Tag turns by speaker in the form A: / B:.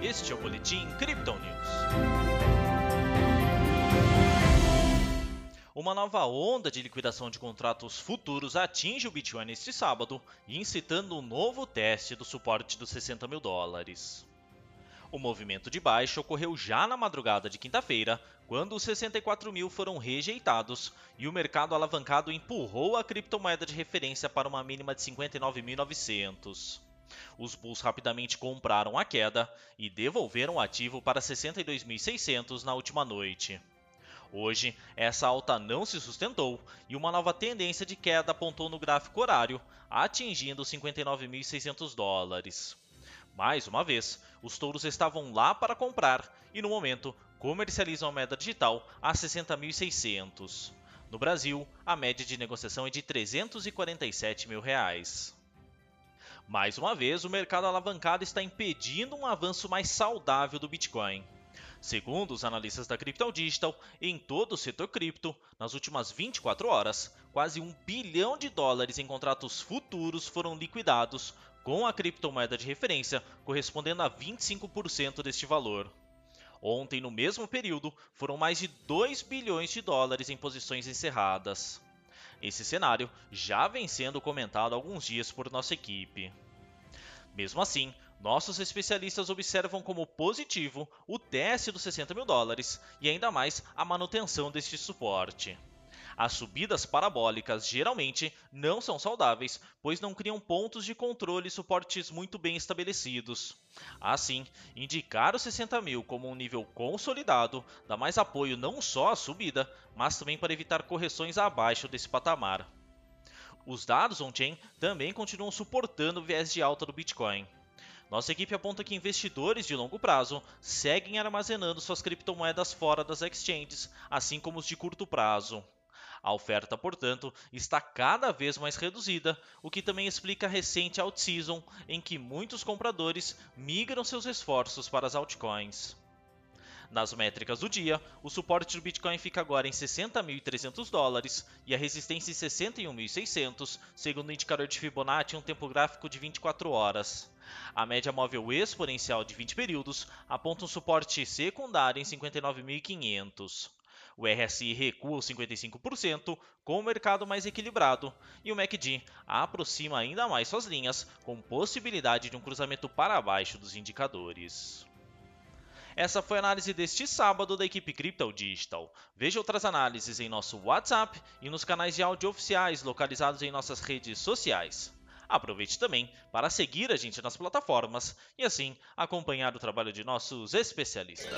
A: Este é o Boletim Crypto News. Uma nova onda de liquidação de contratos futuros atinge o Bitcoin neste sábado, incitando um novo teste do suporte dos 60 mil dólares. O movimento de baixa ocorreu já na madrugada de quinta-feira, quando os 64 mil foram rejeitados e o mercado alavancado empurrou a criptomoeda de referência para uma mínima de 59.900. Os bulls rapidamente compraram a queda e devolveram o ativo para 62.600 na última noite. Hoje, essa alta não se sustentou e uma nova tendência de queda apontou no gráfico horário, atingindo 59.600 dólares. Mais uma vez, os touros estavam lá para comprar e, no momento, comercializam a moeda digital a 60.600. No Brasil, a média de negociação é de 347 mil reais. Mais uma vez, o mercado alavancado está impedindo um avanço mais saudável do Bitcoin. Segundo os analistas da Crypto Digital, em todo o setor cripto, nas últimas 24 horas, quase um bilhão de dólares em contratos futuros foram liquidados, com a criptomoeda de referência correspondendo a 25% deste valor. Ontem, no mesmo período, foram mais de 2 bilhões de dólares em posições encerradas. Esse cenário já vem sendo comentado há alguns dias por nossa equipe. Mesmo assim, nossos especialistas observam como positivo o teste dos 60 mil dólares e ainda mais a manutenção deste suporte. As subidas parabólicas geralmente não são saudáveis, pois não criam pontos de controle e suportes muito bem estabelecidos. Assim, indicar os 60 mil como um nível consolidado dá mais apoio não só à subida, mas também para evitar correções abaixo desse patamar. Os dados on-chain também continuam suportando o viés de alta do Bitcoin. Nossa equipe aponta que investidores de longo prazo seguem armazenando suas criptomoedas fora das exchanges, assim como os de curto prazo. A oferta, portanto, está cada vez mais reduzida, o que também explica a recente out-season em que muitos compradores migram seus esforços para as altcoins. Nas métricas do dia, o suporte do Bitcoin fica agora em 60.300 dólares e a resistência em 61.600, segundo o indicador de Fibonacci em um tempo gráfico de 24 horas. A média móvel exponencial de 20 períodos aponta um suporte secundário em 59.500. O RSI recua 55%, com o mercado mais equilibrado, e o MACD aproxima ainda mais suas linhas, com possibilidade de um cruzamento para baixo dos indicadores. Essa foi a análise deste sábado da equipe Crypto Digital. Veja outras análises em nosso WhatsApp e nos canais de áudio oficiais localizados em nossas redes sociais. Aproveite também para seguir a gente nas plataformas e assim acompanhar o trabalho de nossos especialistas.